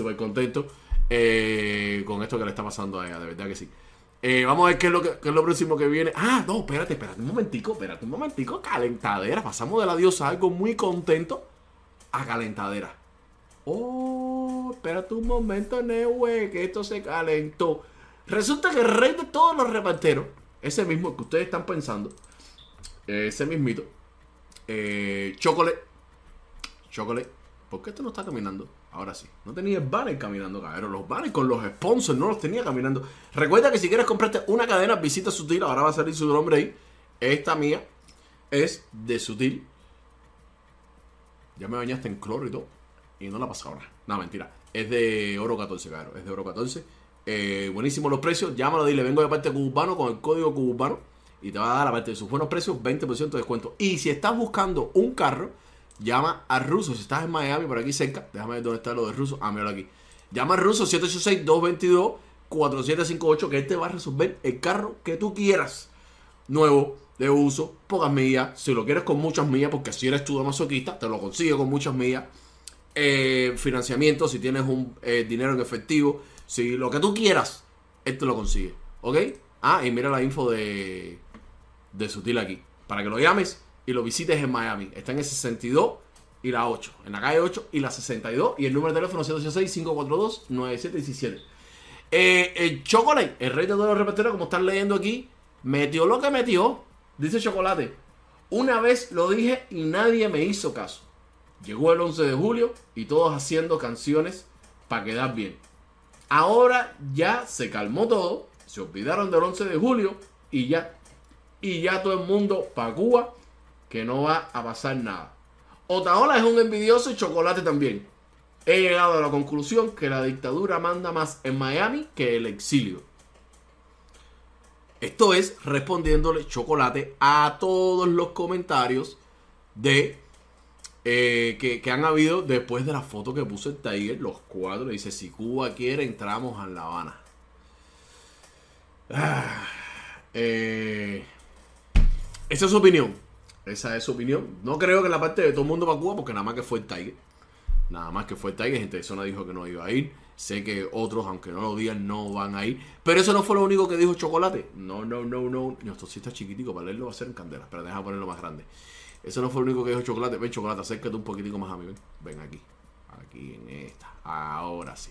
súper contento eh, con esto que le está pasando a ella, de verdad que sí. Eh, vamos a ver qué es, lo que, es lo próximo que viene. Ah, no, espérate, espérate un momentico, espérate un momentico. Calentadera. Pasamos de la diosa algo muy contento a calentadera. Oh, espérate un momento, Neue, que esto se calentó. Resulta que el rey de todos los reparteros, ese mismo que ustedes están pensando, ese mismito, eh, Chocolate, Chocolate, ¿por qué esto no está caminando? Ahora sí, no tenía el banner caminando, cabrón. Los banners con los sponsors no los tenía caminando. Recuerda que si quieres comprarte una cadena, visita Sutil. Ahora va a salir su nombre ahí. Esta mía es de Sutil. Ya me bañaste en cloro y todo. Y no la pasa ahora. No, mentira. Es de oro 14, cabrón. Es de oro 14. Eh, buenísimo los precios. Llámalo, dile, vengo de parte de Cubano con el código Cubano. Y te va a dar, aparte de sus buenos precios, 20% de descuento. Y si estás buscando un carro Llama a Russo. Si estás en Miami, por aquí cerca, déjame ver dónde está lo de Russo. Ah, mira aquí. Llama a Russo 786-222-4758 que él te va a resolver el carro que tú quieras. Nuevo, de uso, pocas millas. Si lo quieres con muchas millas, porque si eres tú masoquista, te lo consigue con muchas millas. Eh, financiamiento, si tienes un eh, dinero en efectivo. Si lo que tú quieras, él te lo consigue. ¿Ok? Ah, y mira la info de, de Sutil aquí. Para que lo llames y lo visites en Miami. Está en el 62 y la 8. En la calle 8 y la 62. Y el número de teléfono 786-542-9717. Eh, el Chocolate, el rey de todos los reporteros, como están leyendo aquí, metió lo que metió. Dice Chocolate. Una vez lo dije y nadie me hizo caso. Llegó el 11 de julio y todos haciendo canciones para quedar bien. Ahora ya se calmó todo, se olvidaron del 11 de julio y ya. Y ya todo el mundo para Cuba que no va a pasar nada. Otaola es un envidioso y chocolate también. He llegado a la conclusión que la dictadura manda más en Miami que el exilio. Esto es respondiéndole chocolate a todos los comentarios de eh, que, han habido después de la foto que puso el Tiger, los cuatro. Dice: Si Cuba quiere, entramos a La Habana. Ah, eh, esa es su opinión. Esa es su opinión. No creo que la parte de todo el mundo va a Cuba, porque nada más que fue el Tiger. Nada más que fue el Tiger. Gente de zona dijo que no iba a ir. Sé que otros, aunque no lo digan, no van a ir. Pero eso no fue lo único que dijo Chocolate. No, no, no, no. Esto sí está chiquitico. Para leerlo va a ser en candela. Pero deja ponerlo más grande. Eso no fue lo único que dijo Chocolate. Ven, Chocolate, acércate un poquitico más a mí. Ven, ven aquí. Aquí en esta. Ahora sí.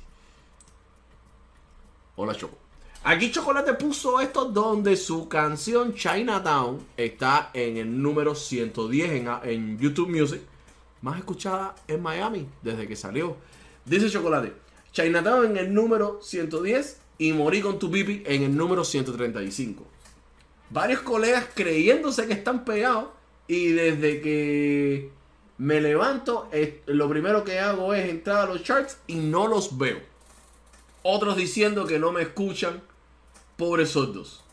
Hola, Choco. Aquí Chocolate puso esto donde su canción Chinatown está en el número 110 en, en, YouTube Music, más escuchada en Miami desde que salió. Dice Chocolate, Chinatown en el número 110 y Morí con tu pipi en el número 135. Varios colegas creyéndose que están pegados y desde que me levanto, lo primero que hago es entrar a los charts y no los veo. Otros diciendo que no me escuchan pobres sordos.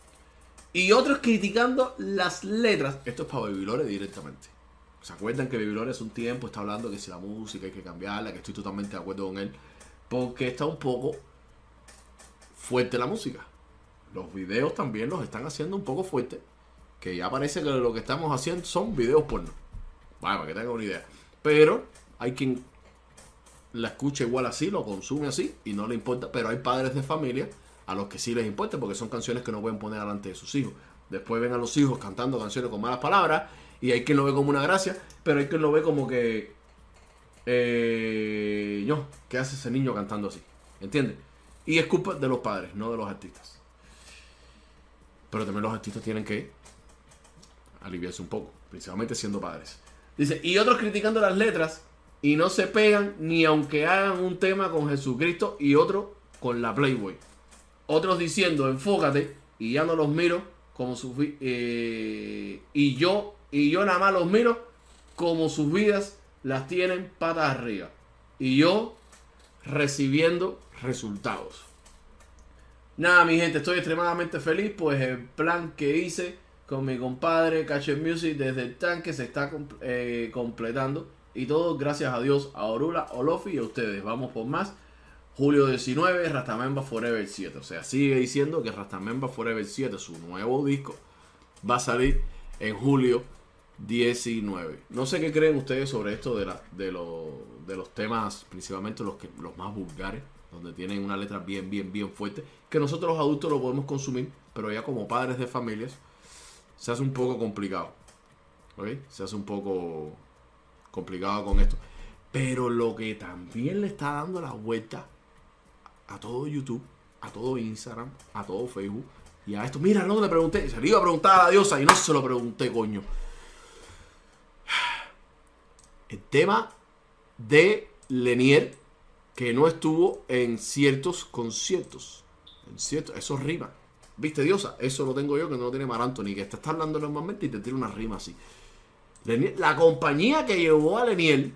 Y otros criticando las letras. Esto es para Baby directamente. ¿Se acuerdan que Baby hace un tiempo está hablando que si la música hay que cambiarla? Que estoy totalmente de acuerdo con él. Porque está un poco fuerte la música. Los videos también los están haciendo un poco fuerte. Que ya parece que lo que estamos haciendo son videos porno. Bueno, para que tengan una idea. Pero hay quien la escucha igual así, lo consume así y no le importa. Pero hay padres de familia a los que sí les importa, porque son canciones que no pueden poner delante de sus hijos. Después ven a los hijos cantando canciones con malas palabras y hay quien lo ve como una gracia, pero hay quien lo ve como que... Eh, no, ¿qué hace ese niño cantando así? ¿Entiendes? Y es culpa de los padres, no de los artistas. Pero también los artistas tienen que aliviarse un poco, principalmente siendo padres. Dice, y otros criticando las letras y no se pegan ni aunque hagan un tema con Jesucristo y otro con la Playboy. Otros diciendo, enfócate, y ya no los miro como sus eh, y yo y yo nada más los miro como sus vidas las tienen patas arriba. Y yo recibiendo resultados. Nada, mi gente, estoy extremadamente feliz, pues el plan que hice con mi compadre Catch Music desde el tanque se está eh, completando. Y todo gracias a Dios, a Orula, Olofi y a ustedes. Vamos por más. Julio 19, Rastamemba Forever 7. O sea, sigue diciendo que Rastamemba Forever 7, su nuevo disco, va a salir en julio 19. No sé qué creen ustedes sobre esto de, la, de, de los temas, principalmente los, que, los más vulgares, donde tienen una letra bien, bien, bien fuerte, que nosotros los adultos lo podemos consumir, pero ya como padres de familias se hace un poco complicado. ¿Ok? Se hace un poco complicado con esto. Pero lo que también le está dando la vuelta a todo YouTube, a todo Instagram, a todo Facebook y a esto. Mira, no le pregunté, se le iba a preguntar a la diosa y no se lo pregunté, coño. El tema de Lenier que no estuvo en ciertos conciertos. En cierto, eso rima. ¿Viste, diosa? Eso lo tengo yo que no lo tiene Mar Anthony, que te está hablando normalmente y te tira una rima así. La compañía que llevó a Leniel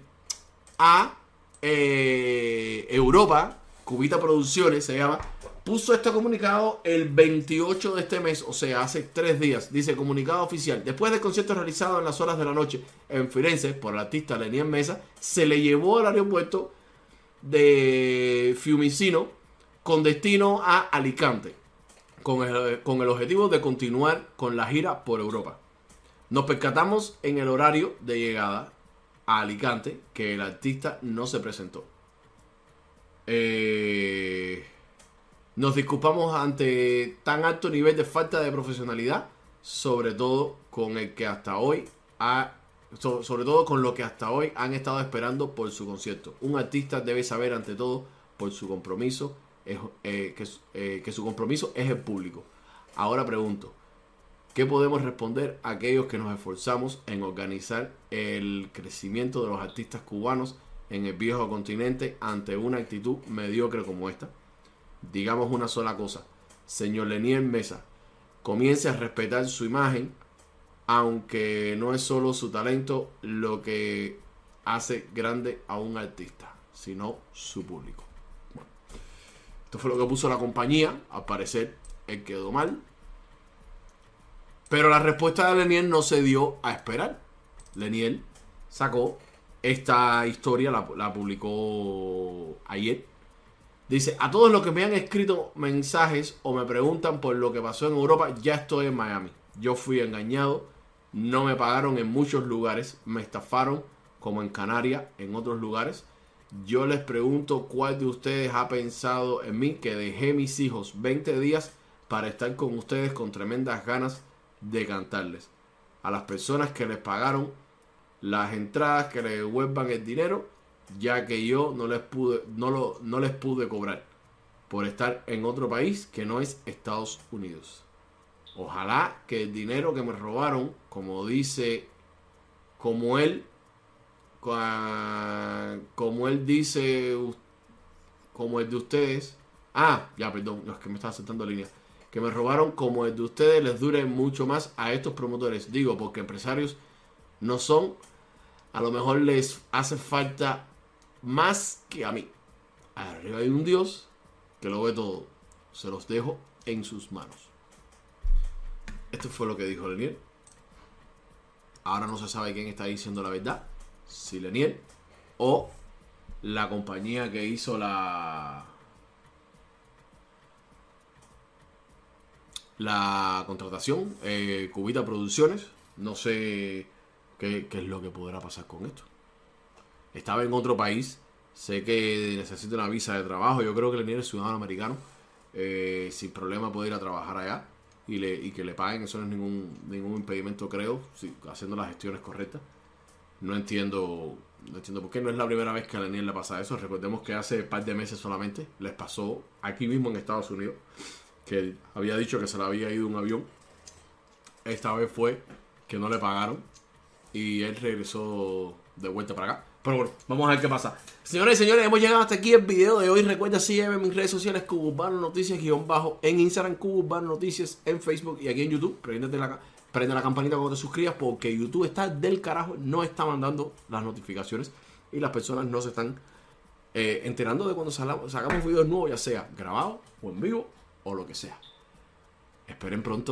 a eh, Europa, Cubita Producciones se llama, puso este comunicado el 28 de este mes, o sea, hace tres días. Dice comunicado oficial. Después del concierto realizado en las horas de la noche en Firenze por el artista Leniel Mesa, se le llevó al aeropuerto de Fiumicino con destino a Alicante, con el, con el objetivo de continuar con la gira por Europa. Nos percatamos en el horario de llegada a Alicante que el artista no se presentó. Eh, nos disculpamos ante tan alto nivel de falta de profesionalidad, sobre todo con el que hasta hoy ha sobre todo con lo que hasta hoy han estado esperando por su concierto. Un artista debe saber ante todo por su compromiso eh, eh, que su compromiso es el público. Ahora pregunto, ¿qué podemos responder a aquellos que nos esforzamos en organizar el crecimiento de los artistas cubanos en el viejo continente ante una actitud mediocre como esta? Digamos una sola cosa, señor Lenier Mesa, comience a respetar su imagen aunque no es solo su talento lo que hace grande a un artista, sino su público. Esto fue lo que puso la compañía, al parecer él quedó mal. Pero la respuesta de Leniel no se dio a esperar. Leniel sacó esta historia, la, la publicó ayer. Dice, a todos los que me han escrito mensajes o me preguntan por lo que pasó en Europa, ya estoy en Miami. Yo fui engañado no me pagaron en muchos lugares, me estafaron como en Canarias, en otros lugares. Yo les pregunto cuál de ustedes ha pensado en mí que dejé mis hijos 20 días para estar con ustedes con tremendas ganas de cantarles. A las personas que les pagaron las entradas que les devuelvan el dinero, ya que yo no les pude, no, lo, no les pude cobrar por estar en otro país que no es Estados Unidos. Ojalá que el dinero que me robaron, como dice, como él, como él dice, como el de ustedes. Ah, ya, perdón, los que me están aceptando línea. Que me robaron como el de ustedes les dure mucho más a estos promotores. Digo, porque empresarios no son. A lo mejor les hace falta más que a mí. Arriba hay un Dios que lo ve todo. Se los dejo en sus manos. Esto fue lo que dijo Leniel. Ahora no se sabe quién está diciendo la verdad. Si Leniel o la compañía que hizo la la contratación, eh, Cubita Producciones. No sé qué, es lo que podrá pasar con esto. Estaba en otro país. Sé que necesita una visa de trabajo. Yo creo que Leniel es ciudadano americano. Eh, sin problema puede ir a trabajar allá y, le, y que le paguen, eso no es ningún, ningún impedimento, creo, haciendo las gestiones correctas. No entiendo, no entiendo por qué no es la primera vez que a Daniel le pasa eso. Recordemos que hace un par de meses solamente les pasó aquí mismo en Estados Unidos, que había dicho que se le había ido un avión. Esta vez fue que no le pagaron y él regresó de vuelta para acá. Pero bueno, vamos a ver qué pasa. Señores y señores, hemos llegado hasta aquí el video de hoy. Recuerda sígueme en mis redes sociales, Cubo Noticias, guion bajo, en Instagram, Cubo Noticias, en Facebook y aquí en YouTube. La, prende la campanita cuando te suscribas porque YouTube está del carajo, no está mandando las notificaciones y las personas no se están eh, enterando de cuando sacamos videos nuevos, ya sea grabado o en vivo o lo que sea. Esperen pronto.